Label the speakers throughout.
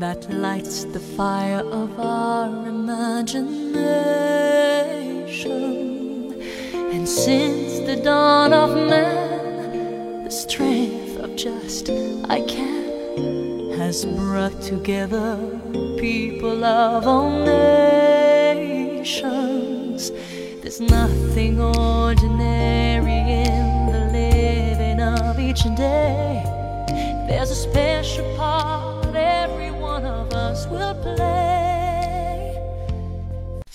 Speaker 1: that lights the fire of our imagination. And since the dawn of man, the strength of just I can has brought together people of all nations. There's nothing ordinary in the living of each day. There's a special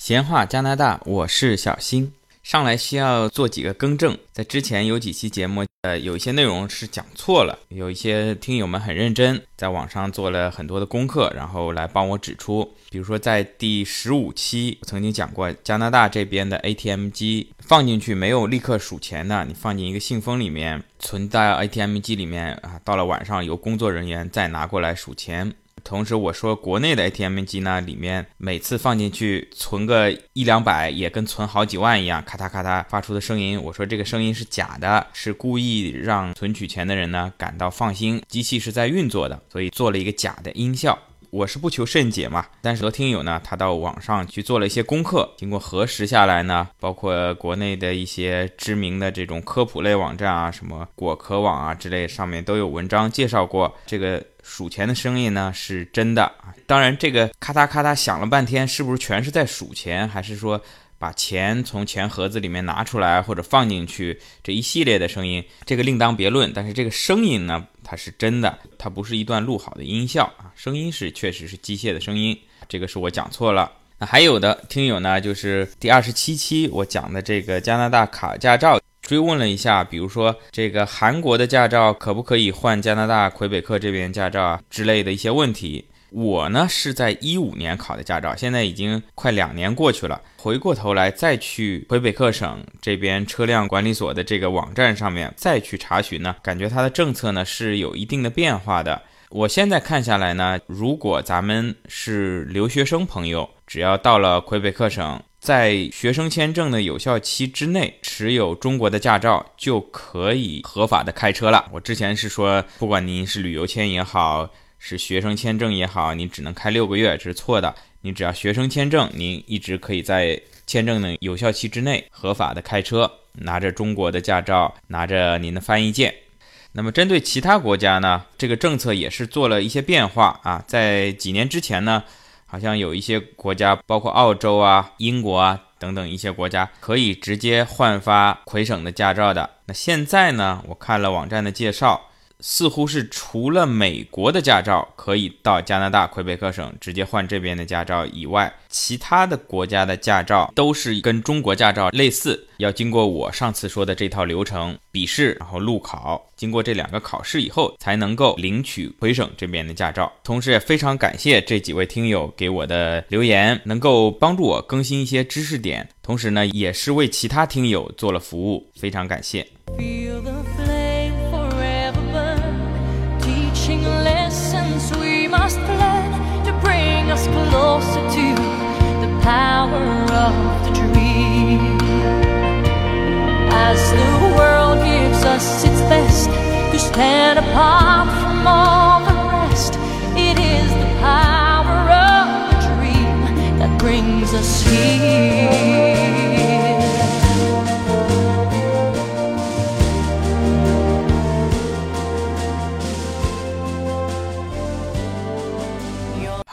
Speaker 2: 闲话加拿大，我是小新。上来需要做几个更正，在之前有几期节目，呃，有一些内容是讲错了，有一些听友们很认真，在网上做了很多的功课，然后来帮我指出。比如说在第十五期，我曾经讲过，加拿大这边的 ATM 机放进去没有立刻数钱的，你放进一个信封里面，存在 ATM 机里面啊，到了晚上由工作人员再拿过来数钱。同时，我说国内的 ATM 机呢，里面每次放进去存个一两百，也跟存好几万一样，咔嗒咔嗒发出的声音。我说这个声音是假的，是故意让存取钱的人呢感到放心，机器是在运作的，所以做了一个假的音效。我是不求甚解嘛，但是很多听友呢，他到网上去做了一些功课，经过核实下来呢，包括国内的一些知名的这种科普类网站啊，什么果壳网啊之类，上面都有文章介绍过这个。数钱的声音呢是真的啊，当然这个咔嗒咔嗒响了半天，是不是全是在数钱，还是说把钱从钱盒子里面拿出来或者放进去这一系列的声音，这个另当别论。但是这个声音呢，它是真的，它不是一段录好的音效啊，声音是确实是机械的声音，这个是我讲错了。那还有的听友呢，就是第二十七期我讲的这个加拿大卡驾照。追问了一下，比如说这个韩国的驾照可不可以换加拿大魁北克这边驾照啊之类的一些问题。我呢是在一五年考的驾照，现在已经快两年过去了。回过头来再去魁北克省这边车辆管理所的这个网站上面再去查询呢，感觉它的政策呢是有一定的变化的。我现在看下来呢，如果咱们是留学生朋友，只要到了魁北克省。在学生签证的有效期之内持有中国的驾照就可以合法的开车了。我之前是说，不管您是旅游签也好，是学生签证也好，你只能开六个月，这是错的。你只要学生签证，您一直可以在签证的有效期之内合法的开车，拿着中国的驾照，拿着您的翻译件。那么针对其他国家呢，这个政策也是做了一些变化啊。在几年之前呢。好像有一些国家，包括澳洲啊、英国啊等等一些国家，可以直接换发魁省的驾照的。那现在呢，我看了网站的介绍。似乎是除了美国的驾照可以到加拿大魁北克省直接换这边的驾照以外，其他的国家的驾照都是跟中国驾照类似，要经过我上次说的这套流程，笔试，然后路考，经过这两个考试以后，才能够领取魁省这边的驾照。同时也非常感谢这几位听友给我的留言，能够帮助我更新一些知识点，同时呢，也是为其他听友做了服务，非常感谢。
Speaker 1: Closer to the power of the dream. As the world gives us its best to stand apart from all the rest, it is the power of the dream that brings us here.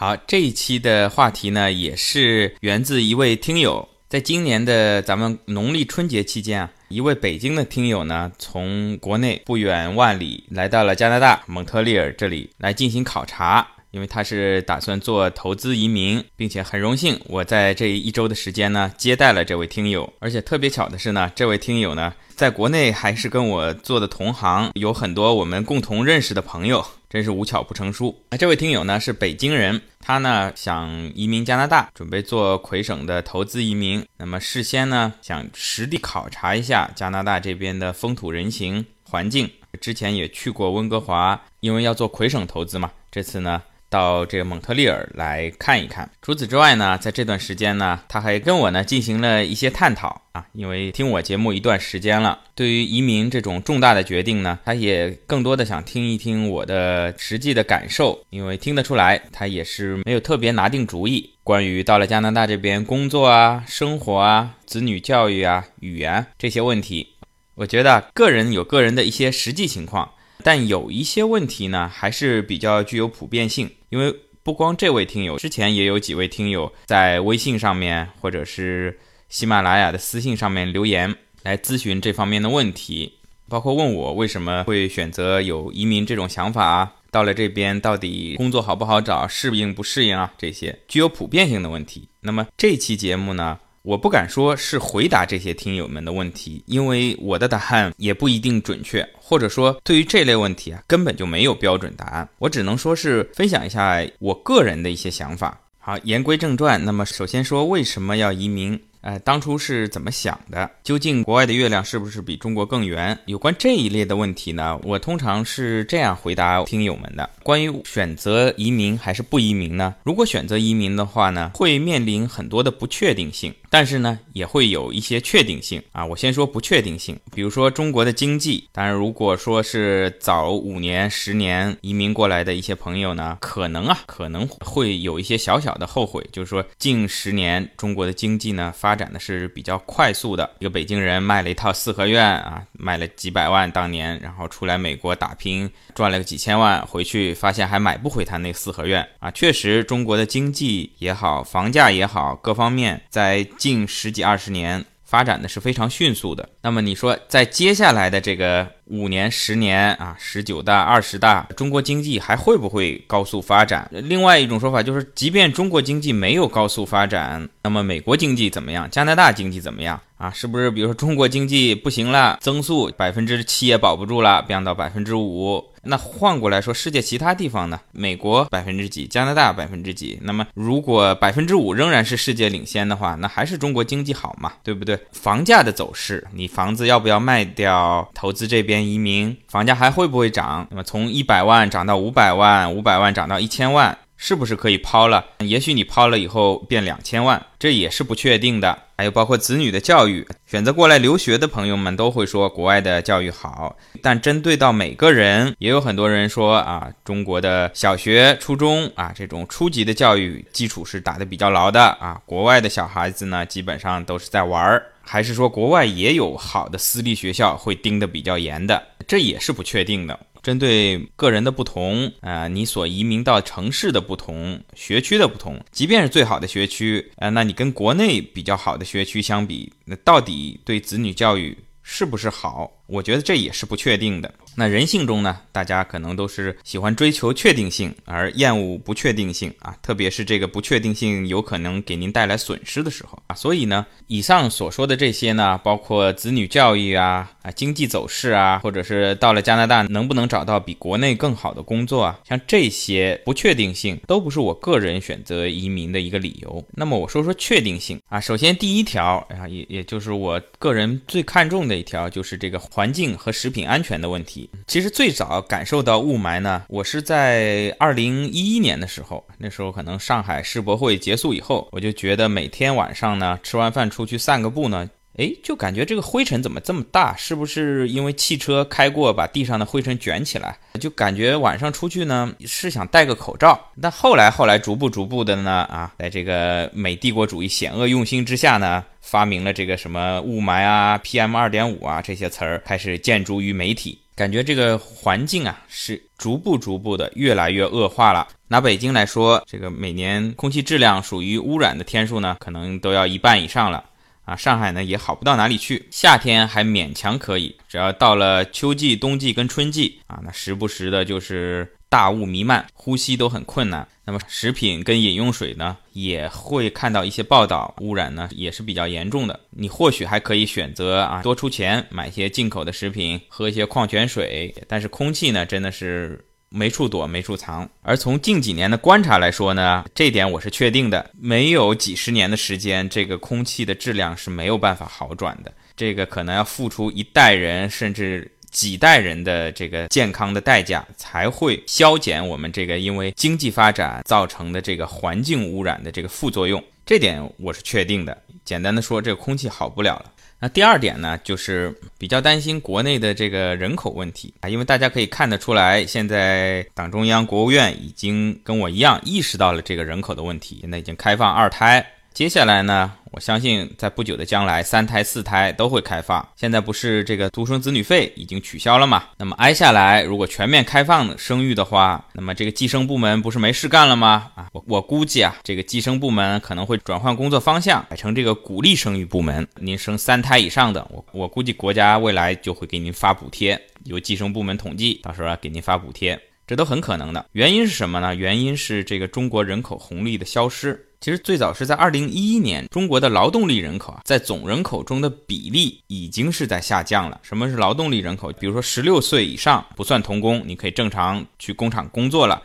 Speaker 2: 好，这一期的话题呢，也是源自一位听友，在今年的咱们农历春节期间啊，一位北京的听友呢，从国内不远万里来到了加拿大蒙特利尔这里来进行考察，因为他是打算做投资移民，并且很荣幸我在这一周的时间呢接待了这位听友，而且特别巧的是呢，这位听友呢，在国内还是跟我做的同行，有很多我们共同认识的朋友。真是无巧不成书。那这位听友呢是北京人，他呢想移民加拿大，准备做魁省的投资移民。那么事先呢想实地考察一下加拿大这边的风土人情环境。之前也去过温哥华，因为要做魁省投资嘛。这次呢到这个蒙特利尔来看一看。除此之外呢，在这段时间呢，他还跟我呢进行了一些探讨啊，因为听我节目一段时间了，对于移民这种重大的决定呢，他也更多的想听一听我的实际的感受，因为听得出来他也是没有特别拿定主意，关于到了加拿大这边工作啊、生活啊、子女教育啊、语言这些问题，我觉得个人有个人的一些实际情况。但有一些问题呢，还是比较具有普遍性，因为不光这位听友，之前也有几位听友在微信上面或者是喜马拉雅的私信上面留言来咨询这方面的问题，包括问我为什么会选择有移民这种想法啊，到了这边到底工作好不好找，适应不适应啊，这些具有普遍性的问题。那么这期节目呢？我不敢说是回答这些听友们的问题，因为我的答案也不一定准确，或者说对于这类问题啊，根本就没有标准答案。我只能说是分享一下我个人的一些想法。好，言归正传，那么首先说为什么要移民。呃，当初是怎么想的？究竟国外的月亮是不是比中国更圆？有关这一类的问题呢，我通常是这样回答听友们的：关于选择移民还是不移民呢？如果选择移民的话呢，会面临很多的不确定性，但是呢，也会有一些确定性啊。我先说不确定性，比如说中国的经济。当然，如果说是早五年、十年移民过来的一些朋友呢，可能啊，可能会有一些小小的后悔，就是说近十年中国的经济呢发。发展的是比较快速的，一个北京人卖了一套四合院啊，卖了几百万当年，然后出来美国打拼，赚了个几千万，回去发现还买不回他那四合院啊。确实，中国的经济也好，房价也好，各方面在近十几二十年发展的是非常迅速的。那么你说，在接下来的这个。五年、十年啊，十九大、二十大，中国经济还会不会高速发展？另外一种说法就是，即便中国经济没有高速发展，那么美国经济怎么样？加拿大经济怎么样？啊，是不是？比如说中国经济不行了，增速百分之七也保不住了，变到百分之五。那换过来说，世界其他地方呢？美国百分之几？加拿大百分之几？那么如果百分之五仍然是世界领先的话，那还是中国经济好嘛？对不对？房价的走势，你房子要不要卖掉？投资这边？移民房价还会不会涨？那么从一百万涨到五百万，五百万涨到一千万，是不是可以抛了？也许你抛了以后变两千万，这也是不确定的。还有包括子女的教育，选择过来留学的朋友们都会说国外的教育好，但针对到每个人，也有很多人说啊，中国的小学、初中啊这种初级的教育基础是打得比较牢的啊，国外的小孩子呢基本上都是在玩儿。还是说国外也有好的私立学校会盯得比较严的，这也是不确定的。针对个人的不同，呃，你所移民到城市的不同，学区的不同，即便是最好的学区，呃，那你跟国内比较好的学区相比，那到底对子女教育是不是好？我觉得这也是不确定的。那人性中呢，大家可能都是喜欢追求确定性，而厌恶不确定性啊，特别是这个不确定性有可能给您带来损失的时候啊。所以呢，以上所说的这些呢，包括子女教育啊、啊经济走势啊，或者是到了加拿大能不能找到比国内更好的工作啊，像这些不确定性都不是我个人选择移民的一个理由。那么我说说确定性啊，首先第一条啊，也也就是我个人最看重的一条，就是这个环环境和食品安全的问题。其实最早感受到雾霾呢，我是在二零一一年的时候，那时候可能上海世博会结束以后，我就觉得每天晚上呢，吃完饭出去散个步呢，哎，就感觉这个灰尘怎么这么大？是不是因为汽车开过把地上的灰尘卷起来？就感觉晚上出去呢，是想戴个口罩。但后来后来逐步逐步的呢，啊，在这个美帝国主义险恶用心之下呢，发明了这个什么雾霾啊、PM 二点五啊这些词儿，开始建筑于媒体。感觉这个环境啊是逐步逐步的越来越恶化了。拿北京来说，这个每年空气质量属于污染的天数呢，可能都要一半以上了啊。上海呢也好不到哪里去，夏天还勉强可以，只要到了秋季、冬季跟春季啊，那时不时的就是。大雾弥漫，呼吸都很困难。那么食品跟饮用水呢，也会看到一些报道，污染呢也是比较严重的。你或许还可以选择啊，多出钱买些进口的食品，喝一些矿泉水。但是空气呢，真的是没处躲，没处藏。而从近几年的观察来说呢，这点我是确定的，没有几十年的时间，这个空气的质量是没有办法好转的。这个可能要付出一代人，甚至。几代人的这个健康的代价，才会消减我们这个因为经济发展造成的这个环境污染的这个副作用。这点我是确定的。简单的说，这个空气好不了了。那第二点呢，就是比较担心国内的这个人口问题啊，因为大家可以看得出来，现在党中央、国务院已经跟我一样意识到了这个人口的问题，现在已经开放二胎。接下来呢，我相信在不久的将来，三胎、四胎都会开放。现在不是这个独生子女费已经取消了吗？那么挨下来，如果全面开放生育的话，那么这个计生部门不是没事干了吗？啊，我我估计啊，这个计生部门可能会转换工作方向，改成这个鼓励生育部门。您生三胎以上的，我我估计国家未来就会给您发补贴，由计生部门统计，到时候给您发补贴，这都很可能的。原因是什么呢？原因是这个中国人口红利的消失。其实最早是在二零一一年，中国的劳动力人口啊，在总人口中的比例已经是在下降了。什么是劳动力人口？比如说十六岁以上不算童工，你可以正常去工厂工作了，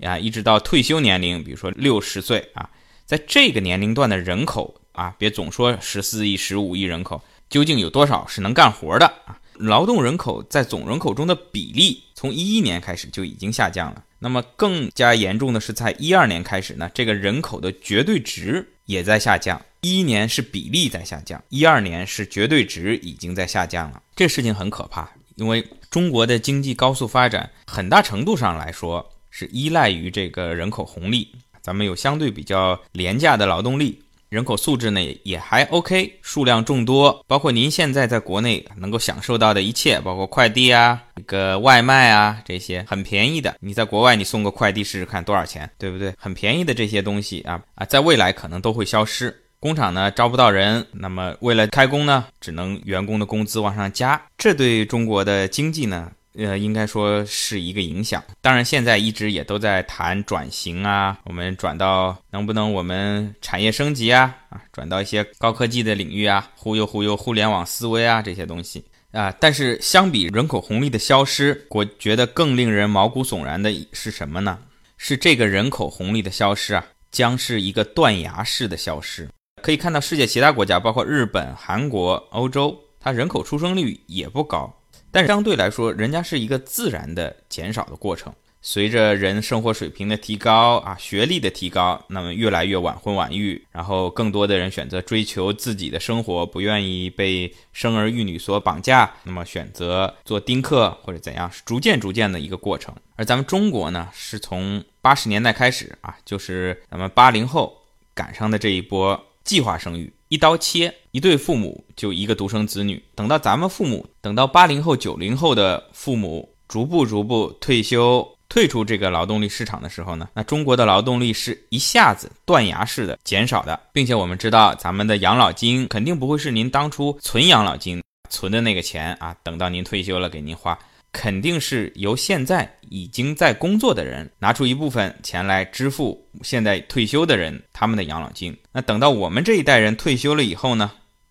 Speaker 2: 呀，一直到退休年龄，比如说六十岁啊，在这个年龄段的人口啊，别总说十四亿、十五亿人口，究竟有多少是能干活的啊？劳动人口在总人口中的比例，从一一年开始就已经下降了。那么更加严重的是，在一二年开始呢，这个人口的绝对值也在下降。一一年是比例在下降，一二年是绝对值已经在下降了。这事情很可怕，因为中国的经济高速发展，很大程度上来说是依赖于这个人口红利。咱们有相对比较廉价的劳动力。人口素质呢也还 OK，数量众多，包括您现在在国内能够享受到的一切，包括快递啊、这个外卖啊这些很便宜的。你在国外你送个快递试试看多少钱，对不对？很便宜的这些东西啊啊，在未来可能都会消失。工厂呢招不到人，那么为了开工呢，只能员工的工资往上加，这对中国的经济呢？呃，应该说是一个影响。当然，现在一直也都在谈转型啊，我们转到能不能我们产业升级啊，啊，转到一些高科技的领域啊，忽悠忽悠互联网思维啊这些东西啊。但是相比人口红利的消失，我觉得更令人毛骨悚然的是什么呢？是这个人口红利的消失啊，将是一个断崖式的消失。可以看到，世界其他国家，包括日本、韩国、欧洲，它人口出生率也不高。但是相对来说，人家是一个自然的减少的过程。随着人生活水平的提高啊，学历的提高，那么越来越晚婚晚育，然后更多的人选择追求自己的生活，不愿意被生儿育女所绑架，那么选择做丁克或者怎样，是逐渐逐渐的一个过程。而咱们中国呢，是从八十年代开始啊，就是咱们八零后赶上的这一波计划生育。一刀切，一对父母就一个独生子女。等到咱们父母，等到八零后、九零后的父母逐步逐步退休、退出这个劳动力市场的时候呢，那中国的劳动力是一下子断崖式的减少的，并且我们知道，咱们的养老金肯定不会是您当初存养老金存的那个钱啊，等到您退休了给您花。肯定是由现在已经在工作的人拿出一部分钱来支付现在退休的人他们的养老金。那等到我们这一代人退休了以后呢，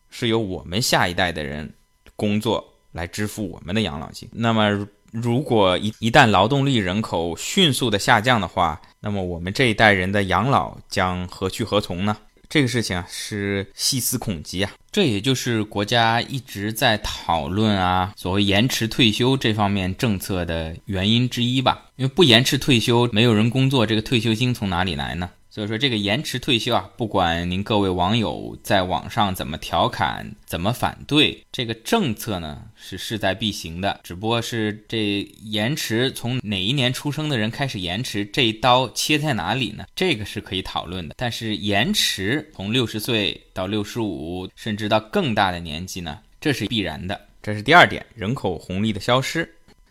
Speaker 2: 是由我们下一代的人工作来支付我们的养老金。那么，如果一一旦劳动力人口迅速的下降的话，那么我们这一代人的养老将何去何从呢？这个事情啊是细思恐极啊，这也就是国家一直在讨论啊，所谓延迟退休这方面政策的原因之一吧。因为不延迟退休，没有人工作，这个退休金从哪里来呢？所以说这个延迟退休啊，不管您各位网友在网上怎么调侃、怎么反对，这个政策呢是势在必行的。只不过是这延迟从哪一年出生的人开始延迟，这一刀切在哪里呢？这个是可以讨论的。但是延迟从六十岁到六十五，甚至到更大的年纪呢，这是必然的。这是第二点，人口红利的消失。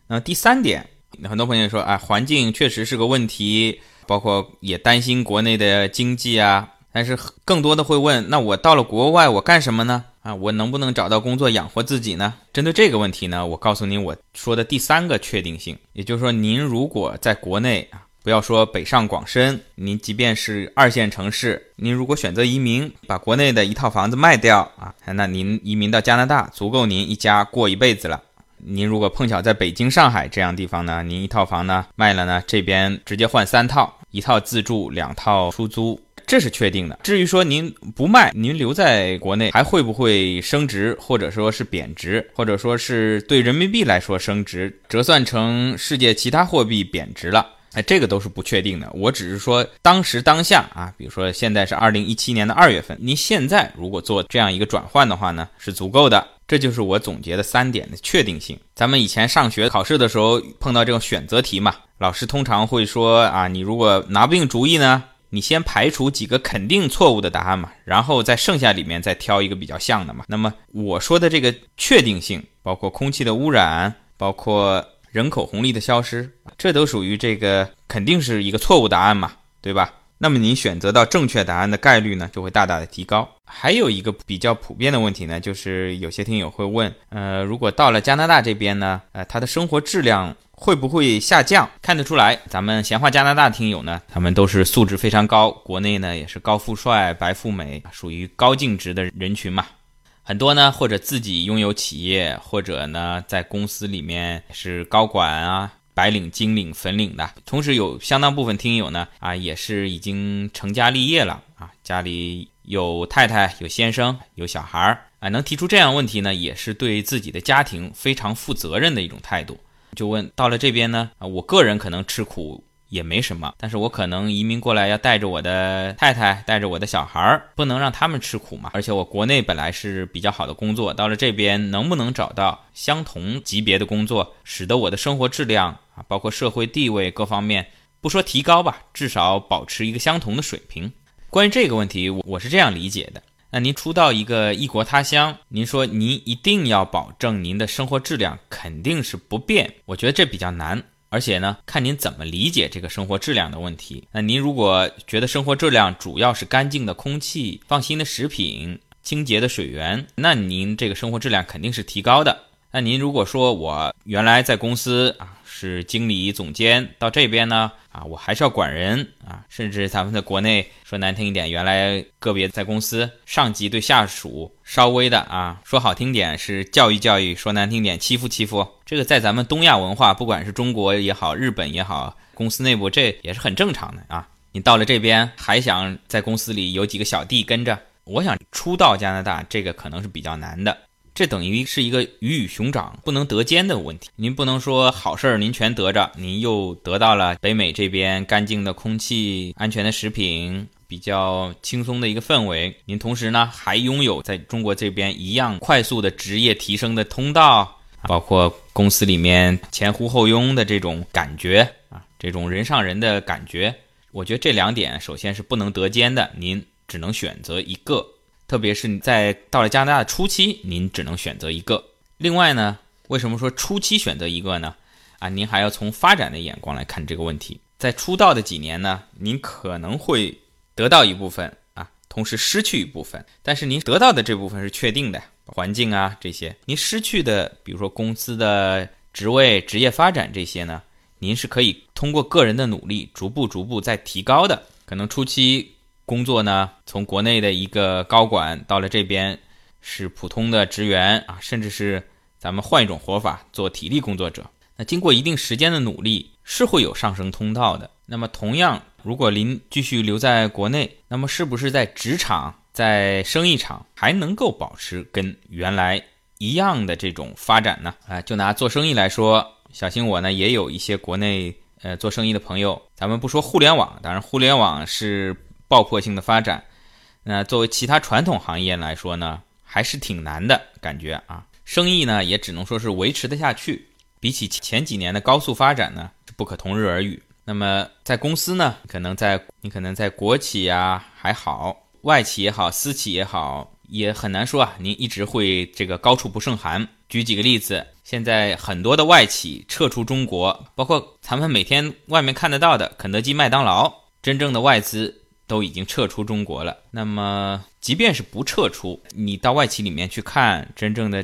Speaker 2: 那第三点，很多朋友说，啊，环境确实是个问题。包括也担心国内的经济啊，但是更多的会问：那我到了国外，我干什么呢？啊，我能不能找到工作养活自己呢？针对这个问题呢，我告诉您我说的第三个确定性，也就是说，您如果在国内啊，不要说北上广深，您即便是二线城市，您如果选择移民，把国内的一套房子卖掉啊，那您移民到加拿大，足够您一家过一辈子了。您如果碰巧在北京、上海这样地方呢，您一套房呢卖了呢，这边直接换三套，一套自住，两套出租。这是确定的。至于说您不卖，您留在国内还会不会升值，或者说是贬值，或者说是对人民币来说升值，折算成世界其他货币贬值了？哎，这个都是不确定的。我只是说当时当下啊，比如说现在是二零一七年的二月份，您现在如果做这样一个转换的话呢，是足够的。这就是我总结的三点的确定性。咱们以前上学考试的时候碰到这种选择题嘛，老师通常会说啊，你如果拿不定主意呢？你先排除几个肯定错误的答案嘛，然后在剩下里面再挑一个比较像的嘛。那么我说的这个确定性，包括空气的污染，包括人口红利的消失，这都属于这个肯定是一个错误答案嘛，对吧？那么您选择到正确答案的概率呢，就会大大的提高。还有一个比较普遍的问题呢，就是有些听友会问，呃，如果到了加拿大这边呢，呃，他的生活质量。会不会下降？看得出来，咱们闲话加拿大听友呢，他们都是素质非常高，国内呢也是高富帅、白富美，属于高净值的人群嘛。很多呢，或者自己拥有企业，或者呢在公司里面是高管啊、白领、金领、粉领的。同时有相当部分听友呢，啊也是已经成家立业了啊，家里有太太、有先生、有小孩儿啊，能提出这样问题呢，也是对自己的家庭非常负责任的一种态度。就问到了这边呢啊，我个人可能吃苦也没什么，但是我可能移民过来要带着我的太太，带着我的小孩儿，不能让他们吃苦嘛。而且我国内本来是比较好的工作，到了这边能不能找到相同级别的工作，使得我的生活质量啊，包括社会地位各方面，不说提高吧，至少保持一个相同的水平。关于这个问题，我我是这样理解的。那您初到一个异国他乡，您说您一定要保证您的生活质量肯定是不变，我觉得这比较难，而且呢，看您怎么理解这个生活质量的问题。那您如果觉得生活质量主要是干净的空气、放心的食品、清洁的水源，那您这个生活质量肯定是提高的。那您如果说我原来在公司啊。是经理、总监到这边呢啊，我还是要管人啊，甚至咱们在国内说难听一点，原来个别在公司上级对下属稍微的啊，说好听点是教育教育，说难听点欺负欺负。这个在咱们东亚文化，不管是中国也好，日本也好，公司内部这也是很正常的啊。你到了这边还想在公司里有几个小弟跟着，我想初到加拿大这个可能是比较难的。这等于是一个鱼与熊掌不能得兼的问题。您不能说好事儿您全得着，您又得到了北美这边干净的空气、安全的食品、比较轻松的一个氛围。您同时呢还拥有在中国这边一样快速的职业提升的通道，包括公司里面前呼后拥的这种感觉啊，这种人上人的感觉。我觉得这两点首先是不能得兼的，您只能选择一个。特别是你在到了加拿大的初期，您只能选择一个。另外呢，为什么说初期选择一个呢？啊，您还要从发展的眼光来看这个问题。在出道的几年呢，您可能会得到一部分啊，同时失去一部分。但是您得到的这部分是确定的，环境啊这些。您失去的，比如说公司的职位、职业发展这些呢，您是可以通过个人的努力，逐步逐步在提高的。可能初期。工作呢，从国内的一个高管到了这边是普通的职员啊，甚至是咱们换一种活法做体力工作者。那经过一定时间的努力，是会有上升通道的。那么同样，如果您继续留在国内，那么是不是在职场、在生意场还能够保持跟原来一样的这种发展呢？啊，就拿做生意来说，小新我呢也有一些国内呃做生意的朋友。咱们不说互联网，当然互联网是。爆破性的发展，那作为其他传统行业来说呢，还是挺难的感觉啊。生意呢，也只能说是维持得下去，比起前几年的高速发展呢，不可同日而语。那么在公司呢，可能在你可能在国企啊还好，外企也好，私企也好，也很难说啊。您一直会这个高处不胜寒。举几个例子，现在很多的外企撤出中国，包括咱们每天外面看得到的肯德基、麦当劳，真正的外资。都已经撤出中国了。那么，即便是不撤出，你到外企里面去看，真正的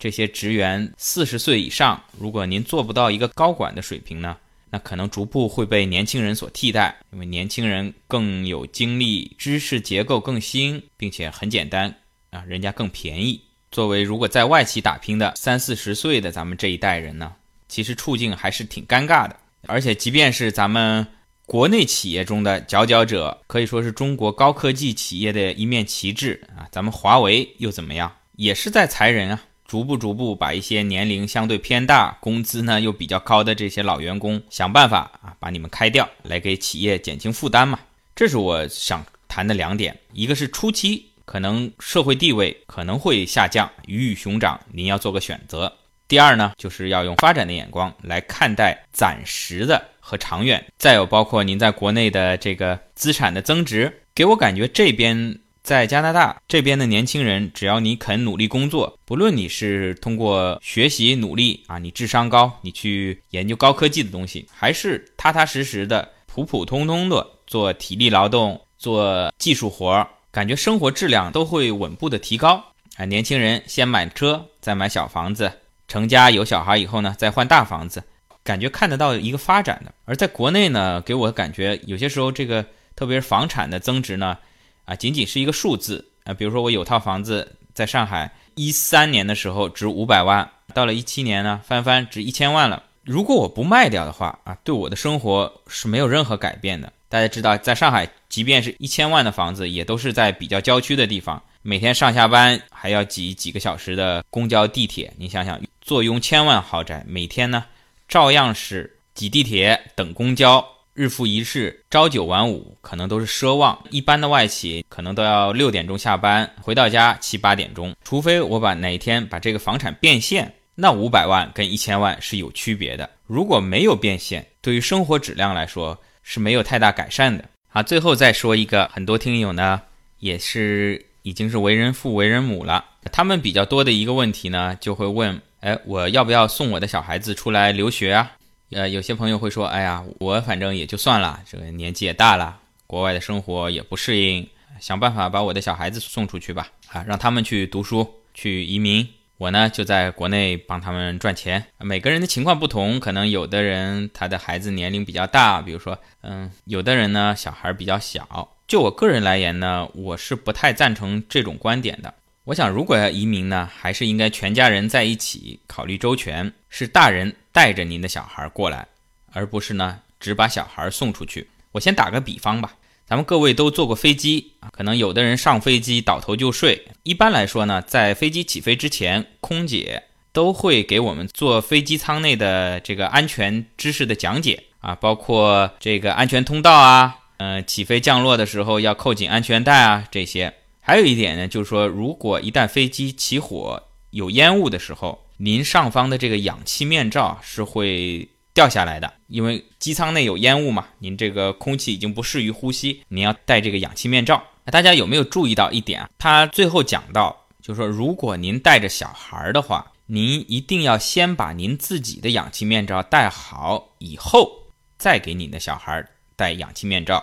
Speaker 2: 这些职员四十岁以上，如果您做不到一个高管的水平呢，那可能逐步会被年轻人所替代。因为年轻人更有精力，知识结构更新，并且很简单啊，人家更便宜。作为如果在外企打拼的三四十岁的咱们这一代人呢，其实处境还是挺尴尬的。而且，即便是咱们。国内企业中的佼佼者，可以说是中国高科技企业的一面旗帜啊。咱们华为又怎么样？也是在裁人啊，逐步逐步把一些年龄相对偏大、工资呢又比较高的这些老员工想办法啊把你们开掉，来给企业减轻负担嘛。这是我想谈的两点，一个是初期可能社会地位可能会下降，鱼与熊掌，您要做个选择。第二呢，就是要用发展的眼光来看待暂时的和长远。再有包括您在国内的这个资产的增值，给我感觉这边在加拿大这边的年轻人，只要你肯努力工作，不论你是通过学习努力啊，你智商高，你去研究高科技的东西，还是踏踏实实的、普普通通的做体力劳动、做技术活儿，感觉生活质量都会稳步的提高啊。年轻人先买车，再买小房子。成家有小孩以后呢，再换大房子，感觉看得到一个发展的。而在国内呢，给我感觉有些时候这个，特别是房产的增值呢，啊，仅仅是一个数字啊。比如说我有套房子在上海，一三年的时候值五百万，到了一七年呢，翻番值一千万了。如果我不卖掉的话啊，对我的生活是没有任何改变的。大家知道，在上海，即便是一千万的房子，也都是在比较郊区的地方，每天上下班还要挤几个小时的公交、地铁。你想想。坐拥千万豪宅，每天呢照样是挤地铁、等公交，日复一日，朝九晚五，可能都是奢望。一般的外企可能都要六点钟下班，回到家七八点钟。除非我把哪一天把这个房产变现，那五百万跟一千万是有区别的。如果没有变现，对于生活质量来说是没有太大改善的。好，最后再说一个，很多听友呢也是已经是为人父、为人母了，他们比较多的一个问题呢，就会问。哎，我要不要送我的小孩子出来留学啊？呃，有些朋友会说，哎呀，我反正也就算了，这个年纪也大了，国外的生活也不适应，想办法把我的小孩子送出去吧，啊，让他们去读书，去移民，我呢就在国内帮他们赚钱。每个人的情况不同，可能有的人他的孩子年龄比较大，比如说，嗯，有的人呢小孩比较小。就我个人来言呢，我是不太赞成这种观点的。我想，如果要移民呢，还是应该全家人在一起，考虑周全，是大人带着您的小孩过来，而不是呢只把小孩送出去。我先打个比方吧，咱们各位都坐过飞机啊，可能有的人上飞机倒头就睡。一般来说呢，在飞机起飞之前，空姐都会给我们做飞机舱内的这个安全知识的讲解啊，包括这个安全通道啊，嗯，起飞降落的时候要扣紧安全带啊，这些。还有一点呢，就是说，如果一旦飞机起火有烟雾的时候，您上方的这个氧气面罩是会掉下来的，因为机舱内有烟雾嘛，您这个空气已经不适于呼吸，您要戴这个氧气面罩。大家有没有注意到一点啊？他最后讲到，就是说，如果您带着小孩的话，您一定要先把您自己的氧气面罩戴好，以后再给你的小孩戴氧气面罩。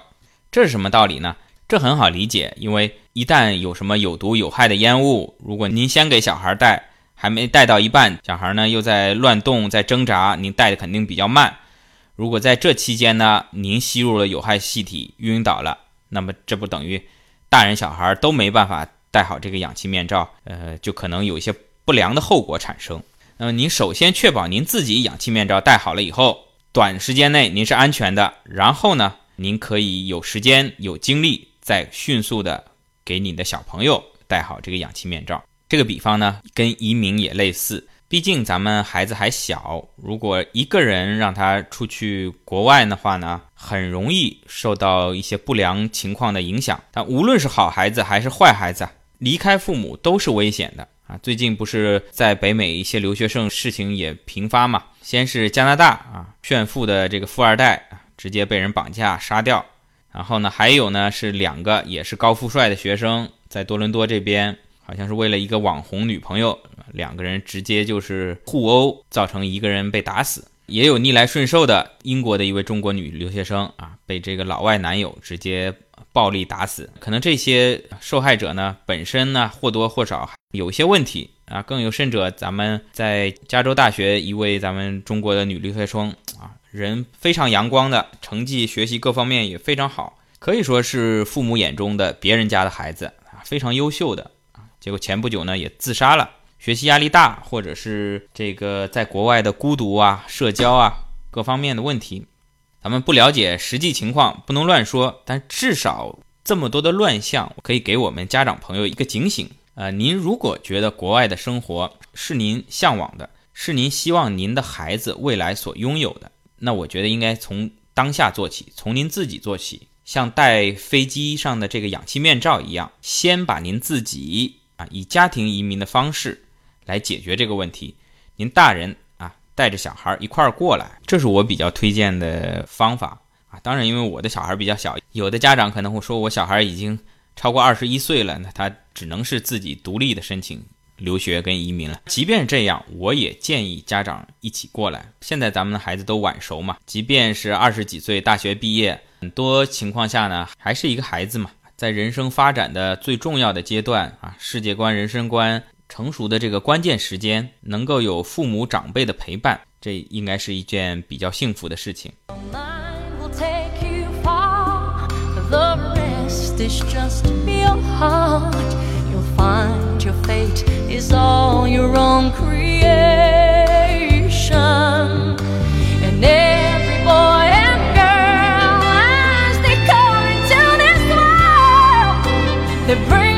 Speaker 2: 这是什么道理呢？这很好理解，因为一旦有什么有毒有害的烟雾，如果您先给小孩戴，还没戴到一半，小孩呢又在乱动、在挣扎，您戴的肯定比较慢。如果在这期间呢，您吸入了有害气体，晕倒了，那么这不等于大人小孩都没办法戴好这个氧气面罩？呃，就可能有一些不良的后果产生。那么您首先确保您自己氧气面罩戴好了以后，短时间内您是安全的，然后呢，您可以有时间有精力。再迅速的给你的小朋友戴好这个氧气面罩。这个比方呢，跟移民也类似。毕竟咱们孩子还小，如果一个人让他出去国外的话呢，很容易受到一些不良情况的影响。但无论是好孩子还是坏孩子，离开父母都是危险的啊！最近不是在北美一些留学生事情也频发嘛？先是加拿大啊，炫富的这个富二代啊，直接被人绑架杀掉。然后呢，还有呢，是两个也是高富帅的学生，在多伦多这边，好像是为了一个网红女朋友，两个人直接就是互殴，造成一个人被打死。也有逆来顺受的，英国的一位中国女留学生啊，被这个老外男友直接暴力打死。可能这些受害者呢，本身呢或多或少有些问题啊，更有甚者，咱们在加州大学一位咱们中国的女留学生啊。人非常阳光的，成绩、学习各方面也非常好，可以说是父母眼中的别人家的孩子啊，非常优秀的啊。结果前不久呢也自杀了，学习压力大，或者是这个在国外的孤独啊、社交啊各方面的问题。咱们不了解实际情况，不能乱说，但至少这么多的乱象可以给我们家长朋友一个警醒。呃，您如果觉得国外的生活是您向往的，是您希望您的孩子未来所拥有的，那我觉得应该从当下做起，从您自己做起，像戴飞机上的这个氧气面罩一样，先把您自己啊，以家庭移民的方式来解决这个问题。您大人啊。带着小孩一块儿过来，这是我比较推荐的方法啊。当然，因为我的小孩比较小，有的家长可能会说，我小孩已经超过二十一岁了，那他只能是自己独立的申请留学跟移民了。即便这样，我也建议家长一起过来。现在咱们的孩子都晚熟嘛，即便是二十几岁大学毕业，很多情况下呢，还是一个孩子嘛，在人生发展的最重要的阶段啊，世界观、人生观。成熟的这个关键时间，能够有父母长辈的陪伴，这应该是一件比较幸福的事情。
Speaker 1: find your fate is all your own creation. And every boy and girl, as they come into this world, they bring.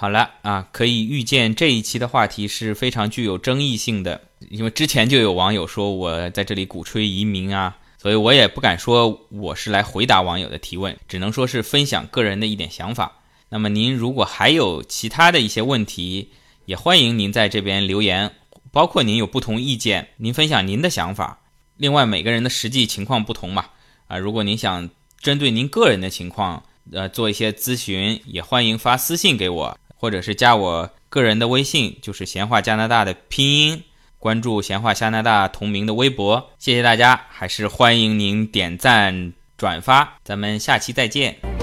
Speaker 2: 好了啊，可以预见这一期的话题是非常具有争议性的，因为之前就有网友说我在这里鼓吹移民啊，所以我也不敢说我是来回答网友的提问，只能说是分享个人的一点想法。那么您如果还有其他的一些问题，也欢迎您在这边留言，包括您有不同意见，您分享您的想法。另外每个人的实际情况不同嘛，啊，如果您想针对您个人的情况，呃，做一些咨询，也欢迎发私信给我。或者是加我个人的微信，就是闲话加拿大的拼音，关注闲话加拿大同名的微博。谢谢大家，还是欢迎您点赞转发，咱们下期再见。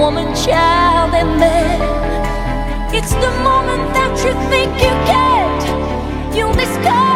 Speaker 2: Woman, child, and man. It's the moment that you think you can't, you'll discover.